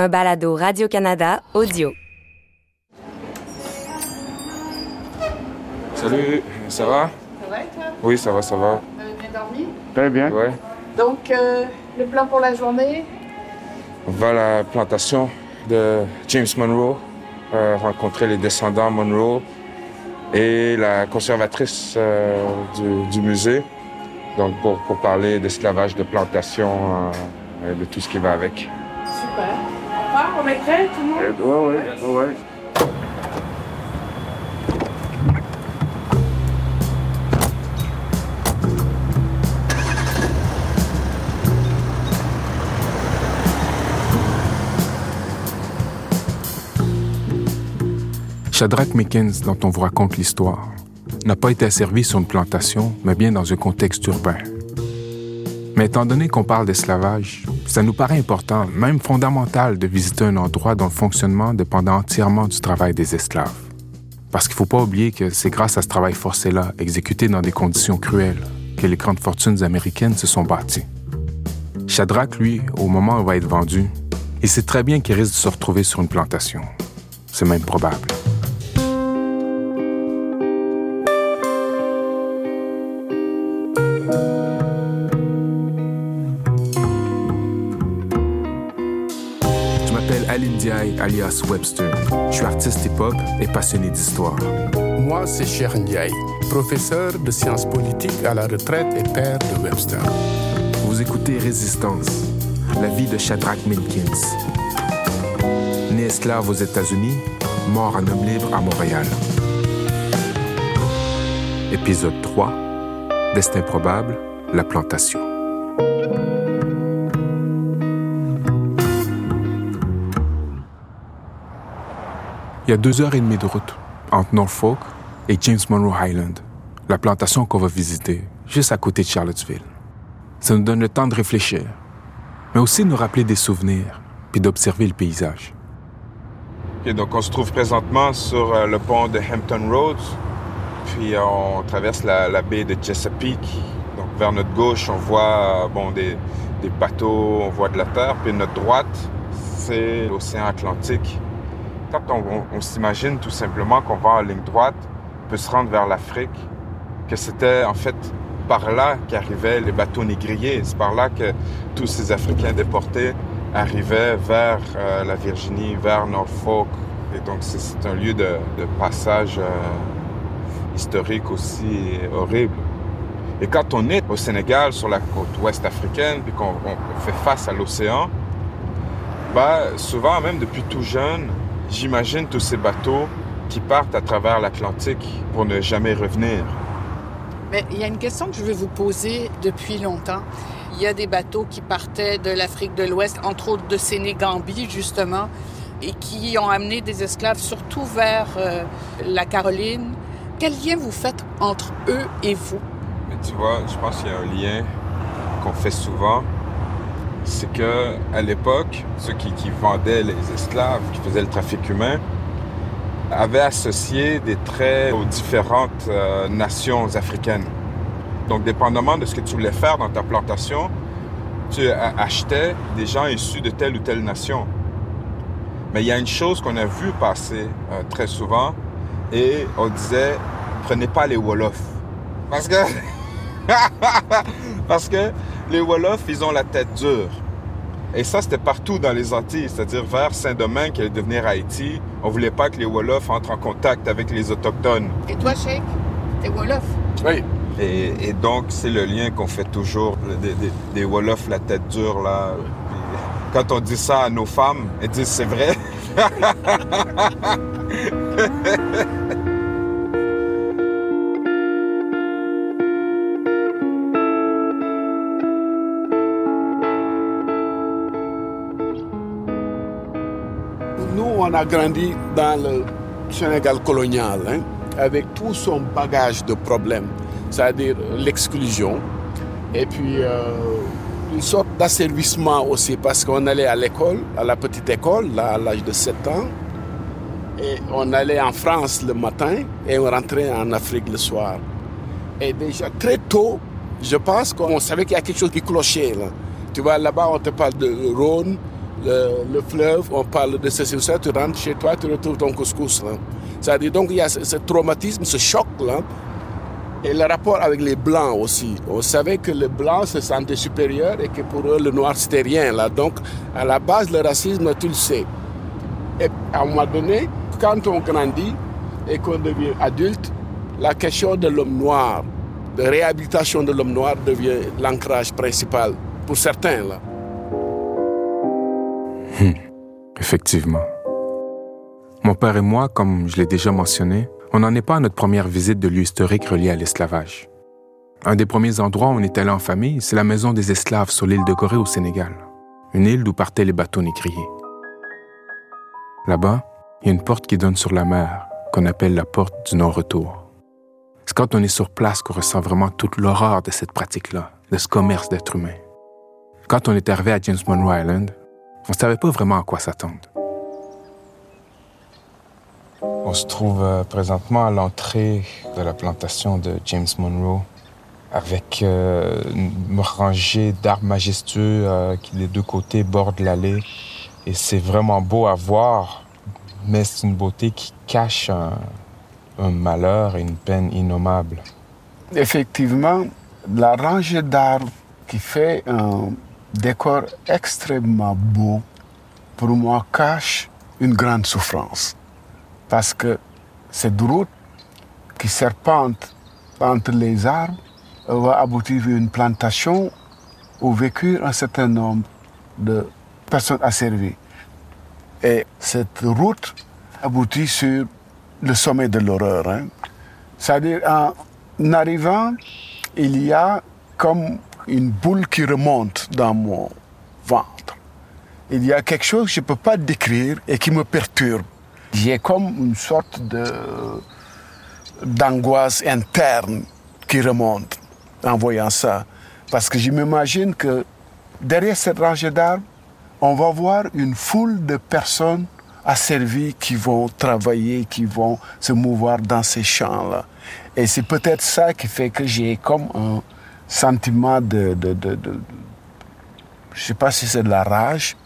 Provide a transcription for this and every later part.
un balado Radio-Canada audio. Salut, ça va? Ça va et toi? Oui, ça va, ça va. Vous avez bien dormi? Très bien. Ouais. Donc, euh, le plan pour la journée? On va à la plantation de James Monroe, euh, rencontrer les descendants Monroe et la conservatrice euh, du, du musée. Donc, pour, pour parler d'esclavage, de plantation euh, et de tout ce qui va avec. Super. On part, on est prêts, tout le monde? Ouais, ouais, ouais. Shadrach Mickens, dont on vous raconte l'histoire, n'a pas été asservi sur une plantation, mais bien dans un contexte urbain. Mais étant donné qu'on parle d'esclavage, ça nous paraît important, même fondamental, de visiter un endroit dont le fonctionnement dépendait entièrement du travail des esclaves. Parce qu'il ne faut pas oublier que c'est grâce à ce travail forcé-là, exécuté dans des conditions cruelles, que les grandes fortunes américaines se sont bâties. Shadrach, lui, au moment où il va être vendu, il sait très bien qu'il risque de se retrouver sur une plantation. C'est même probable. Alias Webster. Je suis artiste hip-hop et passionné d'histoire. Moi, c'est Cher Ndiaye, professeur de sciences politiques à la retraite et père de Webster. Vous écoutez Résistance, la vie de Shadrach Minkins. Né esclave aux États-Unis, mort en homme libre à Montréal. Épisode 3 Destin probable, la plantation. Il y a deux heures et demie de route entre Norfolk et James Monroe Highland, la plantation qu'on va visiter, juste à côté de Charlottesville. Ça nous donne le temps de réfléchir, mais aussi de nous rappeler des souvenirs, puis d'observer le paysage. Donc on se trouve présentement sur euh, le pont de Hampton Roads, puis on traverse la, la baie de Chesapeake. Donc vers notre gauche, on voit euh, bon, des, des bateaux, on voit de la terre, puis notre droite, c'est l'océan Atlantique. Quand on, s'imagine tout simplement qu'on va en ligne droite, peut se rendre vers l'Afrique, que c'était en fait par là qu'arrivaient les bateaux négriers. C'est par là que tous ces Africains déportés arrivaient vers euh, la Virginie, vers Norfolk. Et donc c'est- un lieu de, passage euh, historique aussi horrible. Et quand on est au Sénégal, sur la côte ouest africaine, puis qu'on on- on fait face à l'océan, bah, souvent, même depuis tout jeune, j'imagine tous ces bateaux qui partent à travers l'Atlantique pour ne jamais revenir. Mais il y a une question que je veux vous poser depuis longtemps. Il y a des bateaux qui partaient de l'Afrique de l'Ouest, entre autres de Sénégambie, justement, et qui ont amené des esclaves surtout vers euh, la Caroline. Quel lien vous faites entre eux et vous? Mais tu vois, je pense qu'il y a un lien qu'on fait souvent. C'est que à l'époque, ceux qui, vendaient les esclaves, qui faisaient le trafic humain, avaient associé des traits aux différentes euh, nations africaines. Donc, dépendamment de ce que tu voulais faire dans ta plantation, tu achetais des gens issus de telle ou telle nation. Mais il y a une chose qu'on a vu passer euh, très souvent, et on disait, prenez pas les Wolofs. Parce que Parce que les Wolofs, ils ont la tête dure. Et ça, c'était partout dans les Antilles, c'est-à-dire vers Saint-Domingue, qui allait devenir Haïti. On voulait pas que les Wolofs entrent en contact avec les Autochtones. Et toi, Sheikh? T'es Wolof? Oui, Et, et donc, c'est le lien qu'on fait toujours, des, des, des Wolofs, la tête dure, là. Quand on dit ça à nos femmes, elles disent c'est vrai. on a grandi dans le Sénégal colonial, hein, avec tout son bagage de problèmes, c'est-à-dire l'exclusion, et puis euh, une sorte d'asservissement aussi, parce qu'on allait à l'école, à la petite école, là, à l'âge de 7 ans, et on allait en France le matin, et on rentrait en Afrique le soir. Et déjà très tôt, je pense qu'on savait qu'il y a quelque chose qui clochait. Là. Tu vois, là-bas, on te parle de Rhône, le, fleuve, on parle de ceci ou ça, tu rentres chez toi, tu retrouves ton couscous. C'est-à-dire, donc il y a ce, traumatisme, ce choc-là. Et le rapport avec les Blancs aussi. On savait que les Blancs se sentaient supérieurs et que pour eux, le Noir, c'était rien. Là. Donc, à la base, le racisme, tu le sais. Et à un moment donné, quand on grandit et qu'on devient adulte, la question de l'homme noir, de réhabilitation de l'homme noir devient l'ancrage principal pour certains. Là. Hmm. Effectivement. Mon père et moi, comme je l'ai déjà mentionné, on n'en est pas à notre première visite de lieu historique relié à l'esclavage. Un des premiers endroits où on est allé en famille, c'est la maison des esclaves sur l'île de Gorée au Sénégal, une île d'où partaient les bateaux négriers. Là-bas, il y a une porte qui donne sur la mer, qu'on appelle la porte du non-retour. C'est quand on est sur place qu'on ressent vraiment toute l'horreur de cette pratique-là, de ce commerce d'êtres humains. Quand on est arrivé à James Monroe Island, on ne savait pas vraiment à quoi s'attendre. On se trouve euh, présentement à l'entrée de la plantation de James Monroe avec euh, une rangée d'arbres majestueux euh, qui des deux côtés bordent l'allée. Et c'est vraiment beau à voir, mais c'est une beauté qui cache un, un malheur et une peine innommable. Effectivement, la rangée d'arbres qui fait un décor extrêmement beau, pour moi, cache une grande souffrance parce que cette route qui serpente entre les arbres va aboutir à une plantation où vécurent un certain nombre de personnes asservies. Et cette route aboutit sur le sommet de l'horreur. Hein. C'est-à-dire, en arrivant, il y a comme une boule qui remonte dans mon ventre. Il y a quelque chose que je ne peux pas décrire et qui me perturbe j'ai comme une sorte de d'angoisse interne qui remonte en voyant ça. Parce que je m'imagine que derrière cette rangée d'arbres, on va voir une foule de personnes asservies qui vont travailler, qui vont se mouvoir dans ces champs-là. Et c'est peut-être ça qui fait que j'ai comme un sentiment de, je ne sais pas si c'est de la rage,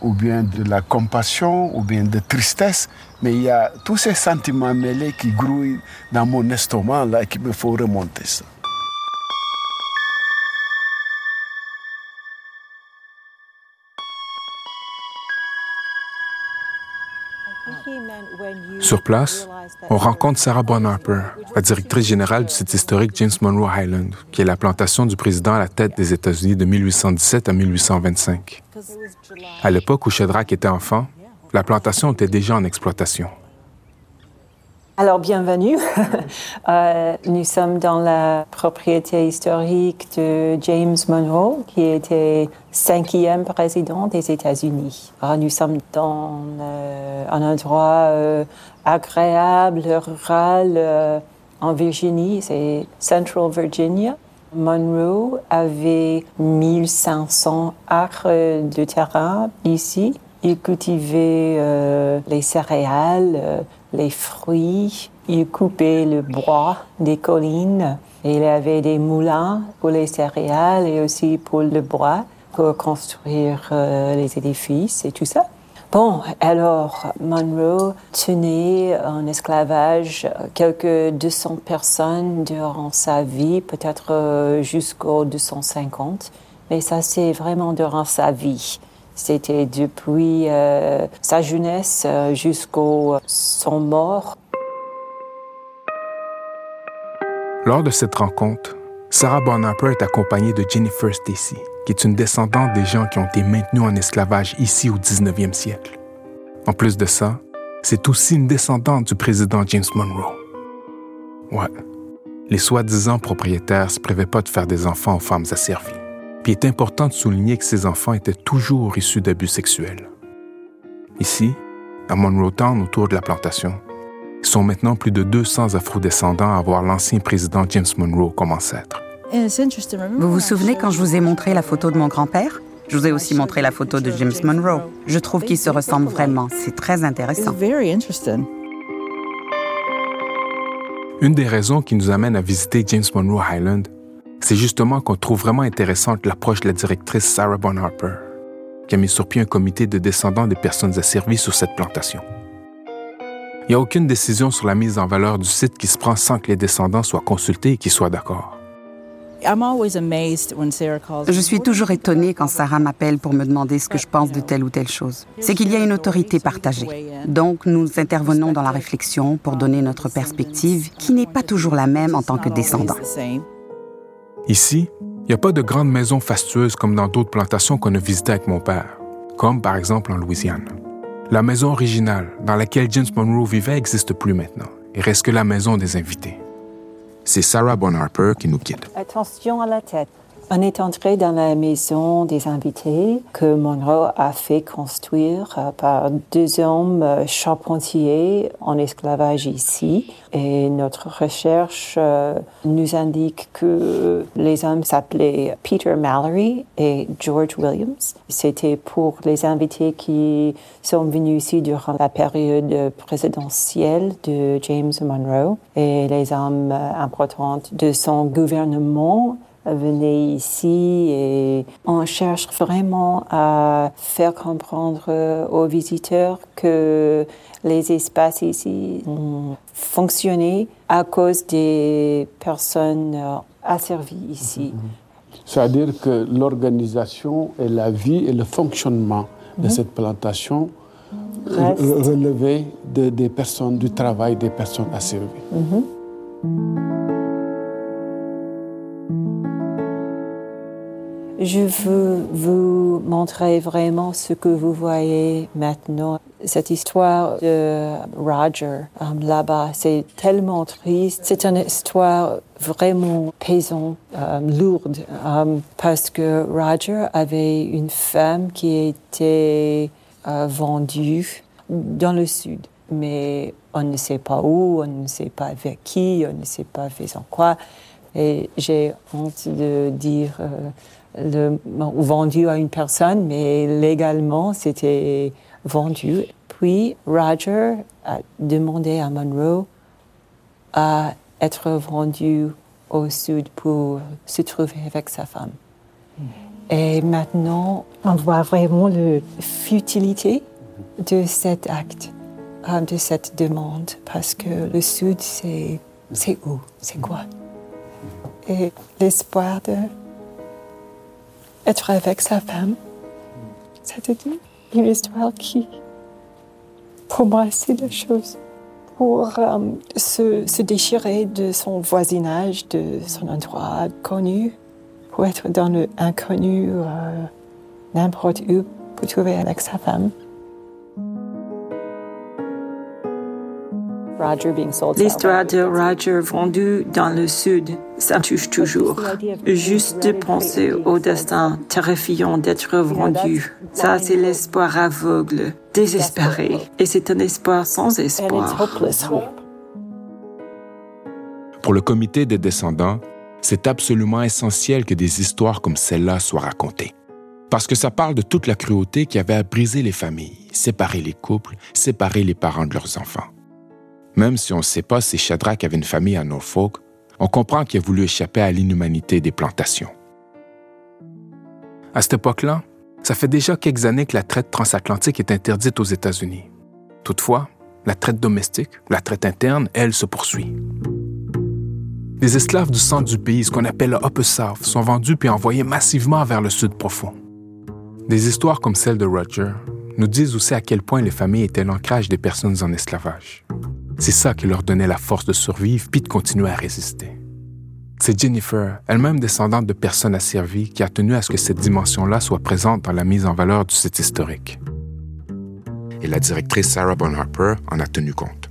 ou bien de la compassion, ou bien de tristesse, mais il y a tous ces sentiments mêlés qui grouillent dans mon estomac là qui me faut remonter ça. Sur place, on rencontre Sarah Bonharper, la directrice générale du site historique James Monroe Island, qui est la plantation du président à la tête des États-Unis de 1817 à 1825. À l'époque où Shadrach était enfant, la plantation était déjà en exploitation. Alors, bienvenue. Euh, nous sommes dans la propriété historique de James Monroe, qui était cinquième président des États-Unis. nous sommes dans euh, un endroit euh, agréable, rural, en Virginie, c'est Central Virginia. Monroe avait 1500 acres de terrain ici. Il cultivait euh, les céréales, euh, les fruits. Il coupait le bois des collines. il avait des moulins pour les céréales et aussi pour le bois pour construire euh, les édifices et tout ça. Bon, alors Monroe tenait en esclavage quelques 200 personnes durant sa vie, peut-être euh, jusqu'aux 250, mais ça c'est vraiment durant sa vie. C'était depuis euh, sa jeunesse euh, jusqu'au son mort. Lors de cette rencontre, Sarah Bonaparte est accompagnée de Jennifer Stacy, qui est une descendante des gens qui ont été maintenus en esclavage ici au 19e siècle. En plus de ça, c'est aussi une descendante du président James Monroe. Ouais, les soi-disant propriétaires se prévaient pas de faire des enfants aux femmes asservies. Puis il est important de souligner que ces enfants étaient toujours issus d'abus sexuels. Ici, à Monroe Town, autour de la plantation, ils sont maintenant plus de 200 afro-descendants à voir l'ancien président James Monroe comme ancêtre. Vous vous souvenez quand je vous ai montré la photo de mon grand-père? Je vous ai aussi montré la photo de James Monroe. Je trouve qu'ils se ressemblent vraiment. C'est très intéressant. Une des raisons qui nous amène à visiter James Monroe Island, c'est justement qu'on trouve vraiment intéressante l'approche de la directrice Sarah Bonharper, qui a mis sur pied un comité de descendants des personnes asservies sur cette plantation. Il n'y a aucune décision sur la mise en valeur du site qui se prend sans que les descendants soient consultés et qu'ils soient d'accord. Je suis toujours étonnée quand Sarah m'appelle pour me demander ce que je pense de telle ou telle chose. C'est qu'il y a une autorité partagée. Donc, nous intervenons dans la réflexion pour donner notre perspective, qui n'est pas toujours la même en tant que descendants. Ici, il n'y a pas de grandes maisons fastueuses comme dans d'autres plantations qu'on a visitées avec mon père, comme par exemple en Louisiane. La maison originale dans laquelle James Monroe vivait n'existe plus maintenant et reste que la maison des invités. C'est Sarah Bonharper qui nous guide. Attention à la tête. On est entré dans la maison des invités que Monroe a fait construire euh, par deux hommes euh, charpentiers en esclavage ici. Et notre recherche euh, nous indique que les hommes s'appelaient Peter Mallory et George Williams. C'était pour les invités qui sont venus ici durant la période présidentielle de James Monroe et les hommes importants de son gouvernement venez ici et on cherche vraiment à faire comprendre aux visiteurs que les espaces ici ont fonctionné à cause des personnes asservies ici. C'est-à-dire que l'organisation et la vie et le fonctionnement de mhm. cette plantation relevaient des personnes, du travail des personnes asservies. Mhm. Je veux vous montrer vraiment ce que vous voyez maintenant. Cette histoire de Roger euh, là-bas, c'est tellement triste. C'est une histoire vraiment pesante, euh, lourde, euh, parce que Roger avait une femme qui était vendue dans le sud. Mais on ne sait pas où, on ne sait pas avec qui, on ne sait pas faisant quoi. Et j'ai honte de dire le, vendu à une personne, mais légalement, c'était vendu. Puis Roger a demandé à Monroe à être vendu au sud pour se trouver avec sa femme. Et maintenant, on voit vraiment la futilité de cet acte, euh, de cette demande, parce que le sud, c'est où? C'est quoi? Et l'espoir de être avec sa femme. C'était une histoire qui, pour moi, c'est la chose. Pour euh, se, déchirer de son voisinage, de son endroit connu, pour être dans l'inconnu, euh, n'importe où, pour trouver avec sa femme. L'histoire de Roger vendu dans le sud, ça touche toujours. Juste de penser au destin terrifiant d'être vendu, ça c'est l'espoir aveugle, désespéré. Et c'est un espoir sans espoir. Pour le comité des descendants, c'est absolument essentiel que des histoires comme celle-là soient racontées. Parce que ça parle de toute la cruauté qui avait à briser les familles, séparer les couples, séparer les parents de leurs enfants. Même si on ne sait pas si Shadrach avait une famille à Norfolk, on comprend qu'il a voulu échapper à l'inhumanité des plantations. À cette époque-là, ça fait déjà quelques années que la traite transatlantique est interdite aux États-Unis. Toutefois, la traite domestique, la traite interne, elle, se poursuit. Les esclaves du centre du pays, ce qu'on appelle le Upper South, sont vendus puis envoyés massivement vers le sud profond. Des histoires comme celle de Roger nous disent aussi à quel point les familles étaient l'ancrage des personnes en esclavage. C'est ça qui leur donnait la force de survivre puis de continuer à résister. C'est Jennifer, elle-même descendante de personnes asservies, qui a tenu à ce que cette dimension-là soit présente dans la mise en valeur du site historique. Et la directrice Sarah Bonharper en a tenu compte.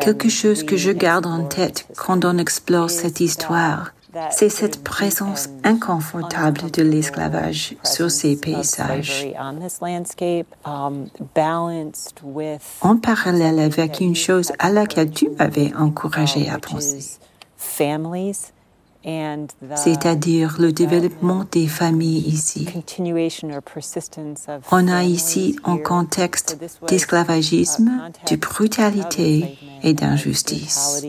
Quelque chose que je garde en tête quand on explore cette histoire, c'est cette présence inconfortable de l'esclavage sur ces paysages. En parallèle avec une chose à laquelle tu m'avais encouragé à penser. C'est-à-dire le développement des familles ici. On a ici un contexte d'esclavagisme, de brutalité et d'injustice.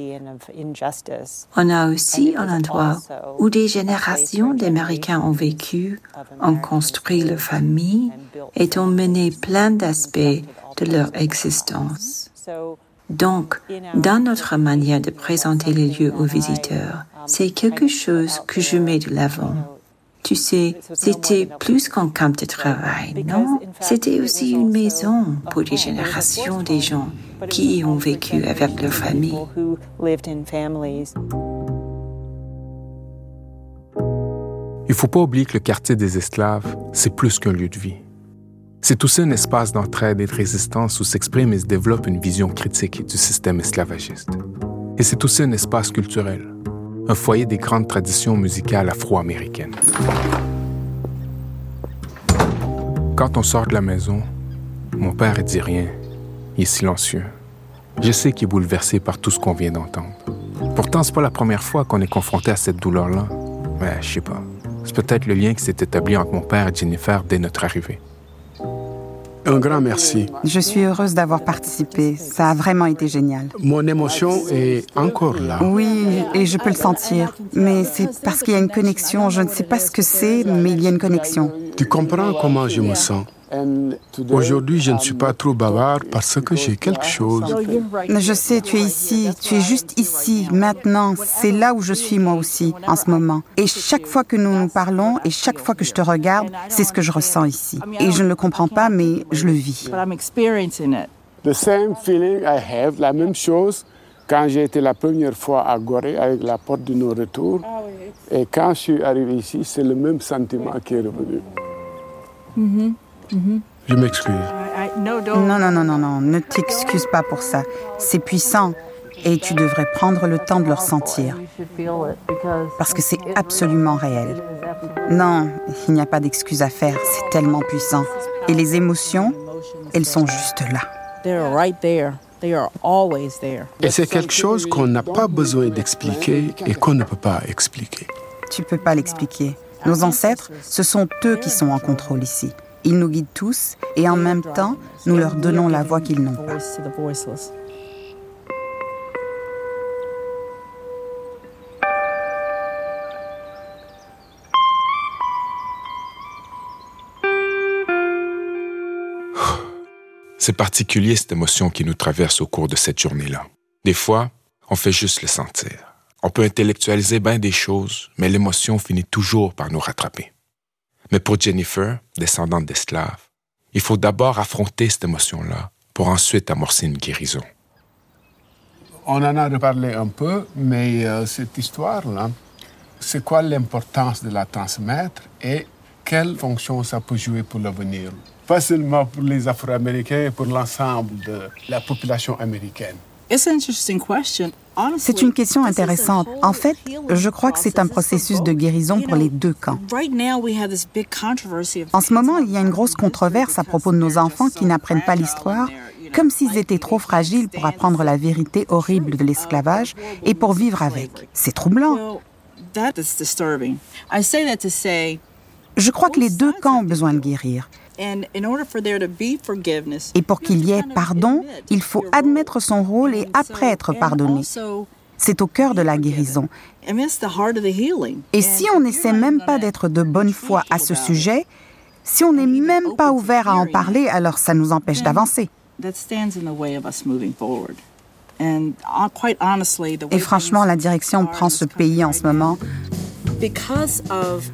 On a aussi un endroit où des générations d'Américains ont vécu, ont construit leur famille et ont mené plein d'aspects de leur existence. Donc, dans notre manière de présenter les lieux aux visiteurs, c'est quelque chose que je mets de l'avant. Tu sais, c'était plus qu'un camp de travail, non? C'était aussi une maison pour des générations des gens qui y ont vécu avec leur famille. Il ne faut pas oublier que le quartier des esclaves, c'est plus qu'un lieu de vie. C'est aussi un espace d'entraide et de résistance où s'exprime et se développe une vision critique du système esclavagiste. Et c'est aussi un espace culturel, un foyer des grandes traditions musicales afro-américaines. Quand on sort de la maison, mon père ne dit rien, il est silencieux. Je sais qu'il est bouleversé par tout ce qu'on vient d'entendre. Pourtant, c'est pas la première fois qu'on est confronté à cette douleur-là. Mais je sais pas. C'est peut-être le lien qui s'est établi entre mon père et Jennifer dès notre arrivée. Un grand merci. Je suis heureuse d'avoir participé. Ça a vraiment été génial. Mon émotion est encore là. Oui, et je peux le sentir. Mais c'est parce qu'il y a une connexion. Je ne sais pas ce que c'est, mais il y a une connexion. Tu comprends comment je me sens. Aujourd'hui, je ne suis pas trop bavard parce que j'ai quelque chose. Je sais, tu es ici, tu es juste ici, maintenant. C'est là où je suis moi aussi, en ce moment. Et chaque fois que nous nous parlons et chaque fois que je te regarde, c'est ce que je ressens ici. Et je ne le comprends pas, mais je le vis. The same feeling I have, la même chose quand j'ai été la première fois à Gorée avec la porte de non-retour. Et quand je suis arrivé ici, c'est le même sentiment qui est revenu. Je m'excuse. Non, non, non, non, non, ne t'excuse pas pour ça. C'est puissant et tu devrais prendre le temps de le ressentir. Parce que c'est absolument réel. Non, il n'y a pas d'excuse à faire, c'est tellement puissant. Et les émotions, elles sont juste là. Et c'est quelque chose qu'on n'a pas besoin d'expliquer et qu'on ne peut pas expliquer. Tu peux pas l'expliquer. Nos ancêtres, ce sont eux qui sont en contrôle ici. Ils nous guident tous et en même temps, nous leur donnons la voix qu'ils n'ont pas. C'est particulier cette émotion qui nous traverse au cours de cette journée-là. Des fois, on fait juste le sentir. On peut intellectualiser bien des choses, mais l'émotion finit toujours par nous rattraper. Mais pour Jennifer, descendante d'esclaves, il faut d'abord affronter cette émotion-là pour ensuite amorcer une guérison. On en a reparlé un peu, mais euh, cette histoire-là, c'est quoi l'importance de la transmettre et quelle fonction ça peut jouer pour l'avenir? Pas seulement pour les Afro-Américains, pour l'ensemble de la population américaine. C'est une question intéressante. En fait, je crois que c'est un processus de guérison pour les deux camps. En ce moment, il y a une grosse controverse à propos de nos enfants qui n'apprennent pas l'histoire, comme s'ils étaient trop fragiles pour apprendre la vérité horrible de l'esclavage et pour vivre avec. C'est troublant. Je crois que les deux camps ont besoin de guérir. Et pour qu'il y ait pardon, il faut admettre son rôle et après être pardonné. C'est au cœur de la guérison. Et si on n'essaie même pas d'être de bonne foi à ce sujet, si on n'est même pas ouvert à en parler, alors ça nous empêche d'avancer. Et franchement, la direction prend ce pays en ce moment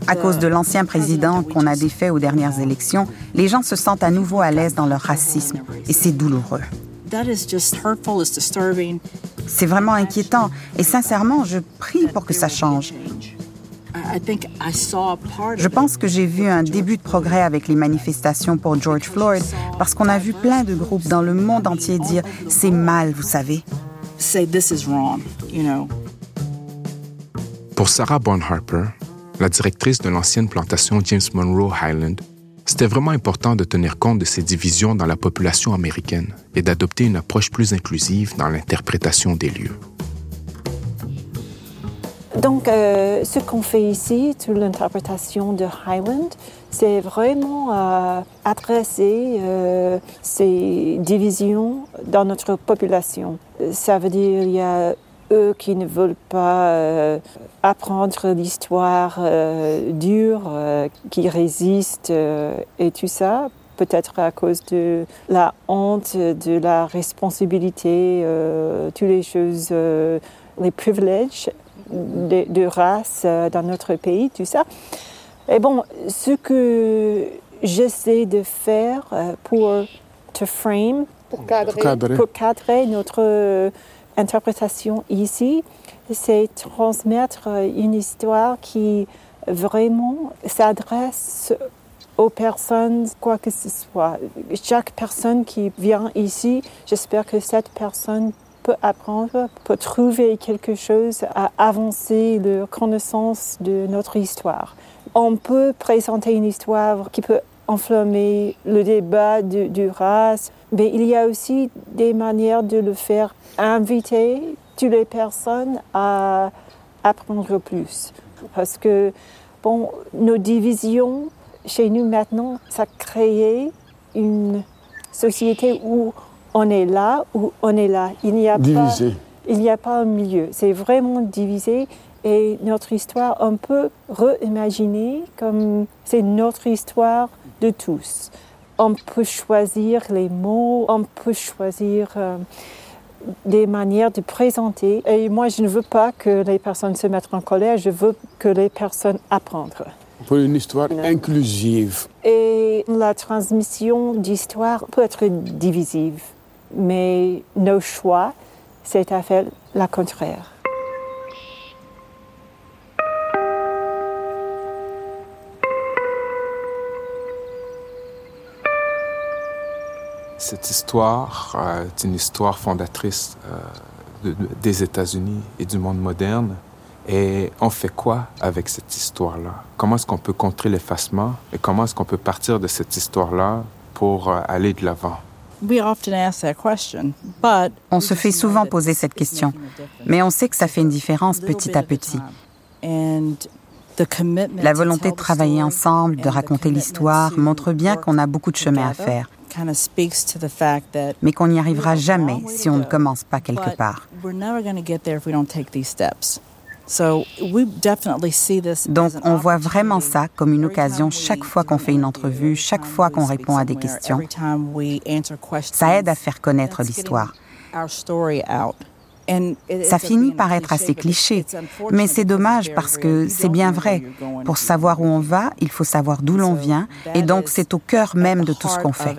à cause de l'ancien président qu'on a défait aux dernières élections, les gens se sentent à nouveau à l'aise dans leur racisme et c'est douloureux. C'est vraiment inquiétant et sincèrement, je prie pour que ça change. Je pense que j'ai vu un début de progrès avec les manifestations pour George Floyd parce qu'on a vu plein de groupes dans le monde entier dire c'est mal, vous savez. Pour Sarah Bonharper, la directrice de l'ancienne plantation James Monroe Highland, c'était vraiment important de tenir compte de ces divisions dans la population américaine et d'adopter une approche plus inclusive dans l'interprétation des lieux. Donc, euh, ce qu'on fait ici, toute l'interprétation de Highland, c'est vraiment euh, adresser euh, ces divisions dans notre population. Ça veut dire qu'il y a eux qui ne veulent pas euh, apprendre l'histoire euh, dure, euh, qui résistent et tout ça, peut-être à cause de la honte, de la responsabilité, toutes les choses, les privilèges de, de race dans notre pays, tout ça. Et bon, ce que j'essaie de faire pour te frame, Pour cadrer. Pour cadrer notre interprétation ici, c'est transmettre euh, une histoire qui vraiment s'adresse aux personnes, quoi que ce soit. Chaque personne qui vient ici, j'espère que cette personne peut apprendre, peut trouver quelque chose à avancer la connaissance de notre histoire. On peut présenter une histoire qui peut enflammer le débat de, de race, mais il y a aussi des manières de le faire inviter toutes les personnes à apprendre plus. Parce que, bon, nos divisions chez nous maintenant, ça a créé une société où on est là, où on est là. Il n'y a pas Divisé. il n'y a pas un milieu. C'est vraiment divisé et notre histoire, on peut réimaginer comme c'est notre histoire de tous. On peut choisir les mots, on peut choisir euh, des manières de présenter. Et moi, je ne veux pas que les personnes se mettent en colère, je veux que les personnes apprennent. Pour une histoire inclusive. Et la transmission d'histoire peut être divisive, mais nos choix, c'est à faire la contraire. Cette histoire euh, est une histoire fondatrice euh, de- de- des États-Unis et du monde moderne. Et on fait quoi avec cette histoire-là? Comment est-ce qu'on peut contrer l'effacement et comment est-ce qu'on peut partir de cette histoire-là pour euh, aller de l'avant? On se fait souvent poser cette question, mais on sait que ça fait une différence petit à petit. La volonté de travailler ensemble, de raconter l'histoire, montre bien qu'on a beaucoup de chemin à faire, mais qu'on n'y arrivera jamais si on ne commence pas quelque part. Donc on voit vraiment ça comme une occasion chaque fois qu'on fait une entrevue, chaque fois qu'on répond à des questions. Ça aide à faire connaître l'histoire. Ça finit par être assez cliché, mais c'est dommage parce que c'est bien vrai. Pour savoir où on va, il faut savoir d'où l'on vient, et donc c'est au cœur même de tout ce qu'on fait.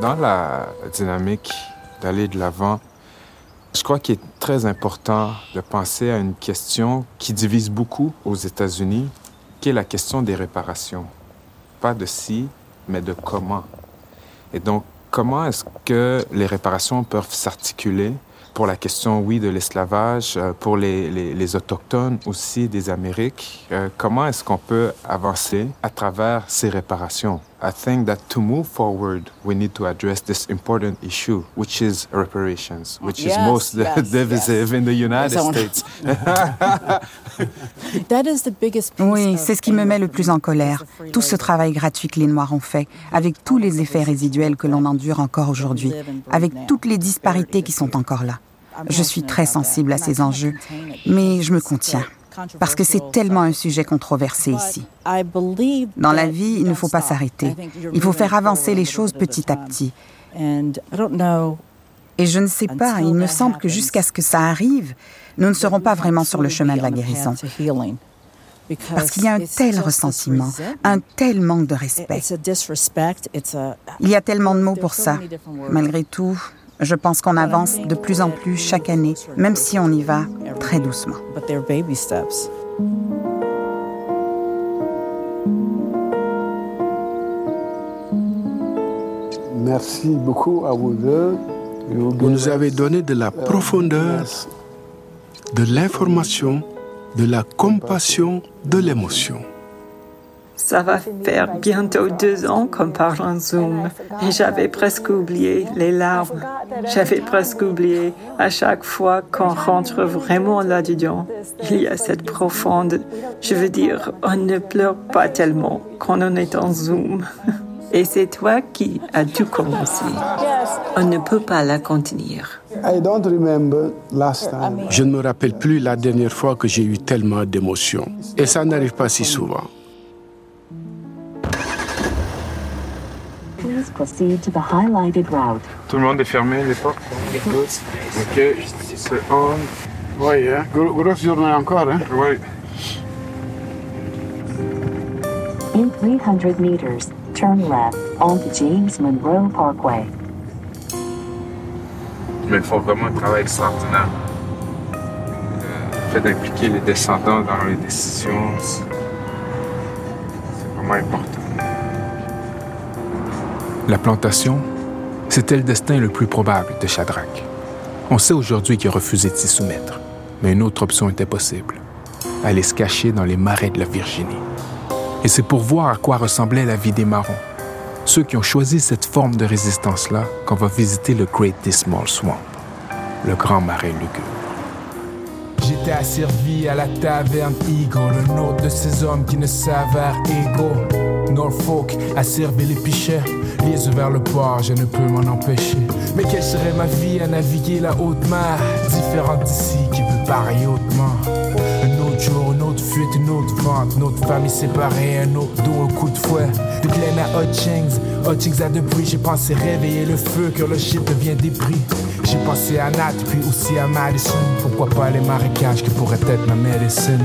Dans la dynamique d'aller de l'avant, je crois qu'il est très important de penser à une question qui divise beaucoup aux États-Unis, qui est la question des réparations. Pas de si, mais de comment. Et donc, comment est-ce que les réparations peuvent s'articuler pour la question, oui, de l'esclavage, euh, pour les, les, Autochtones aussi des Amériques? Euh, comment est-ce qu'on peut avancer à travers ces réparations? I think that to move forward, we need to address this important issue, which is reparations, which is Yes, most yes, divisive in the United Yes, States. Oui, c'est ce qui me met le plus en colère. Tout ce travail gratuit que les Noirs ont fait, avec tous les effets résiduels que l'on endure encore aujourd'hui, avec toutes les disparités qui sont encore là. Je suis très sensible à ces enjeux, mais je me contiens, parce que c'est tellement un sujet controversé ici. Dans la vie, il ne faut pas s'arrêter. Il faut faire avancer les choses petit à petit. Et je ne sais pas, il me semble que jusqu'à ce que ça arrive, nous ne serons pas vraiment sur le chemin de la guérison. Parce qu'il y a un tel ressentiment, un tel manque de respect. Il y a tellement de mots pour ça. Malgré tout, je pense qu'on avance de plus en plus chaque année, même si on y va très doucement. Merci beaucoup à vous deux. Vous nous avez donné de la profondeur, de l'information, de la compassion, de l'émotion. Ça va faire bientôt deux ans qu'on parle en Zoom et j'avais presque oublié les larmes. J'avais presque oublié à chaque fois qu'on rentre vraiment là-dedans. Il y a cette profonde, je veux dire, on ne pleure pas tellement quand on est en Zoom. Et c'est toi qui as tout commencé. On ne peut pas la contenir. Je ne me rappelle plus la dernière fois que j'ai eu tellement d'émotions. Et ça n'arrive pas si souvent. Tout le monde est fermé, les portes Ok, c'est on. Oui, hein? grosse journée encore. Hein? Oui. In 300 meters, turn left onto James Monroe Parkway. Mais ils font vraiment un travail extraordinaire. Euh, le fait d'impliquer les descendants dans les décisions, c'est vraiment important. La plantation, c'était le destin le plus probable de Shadrach. On sait aujourd'hui qu'il a refusé de s'y soumettre, mais une autre option était possible aller se cacher dans les marais de la Virginie. Et c'est pour voir à quoi ressemblait la vie des marrons, ceux qui ont choisi cette forme de résistance-là, qu'on va visiter le Great Dismal Swamp, le grand marais lugubre. J'étais asservi à la taverne Eagle, le nom de ces hommes qui ne s'avèrent égaux. Norfolk a servi les pichets, yeux vers le port, je ne peux m'en empêcher. Mais quelle serait ma vie à naviguer la haute mer, différente d'ici qui veut parler hautement? Un autre jour, une autre fuite, une autre vente, une autre famille séparée, un autre dos, un coup de fouet. De Glen à Hutchings, Hutchings à Depuis, j'ai pensé réveiller le feu, que le shit devient débris. J'ai pensé à Nat, puis aussi à Madison. Pourquoi pas les marécages qui pourraient être ma médecine?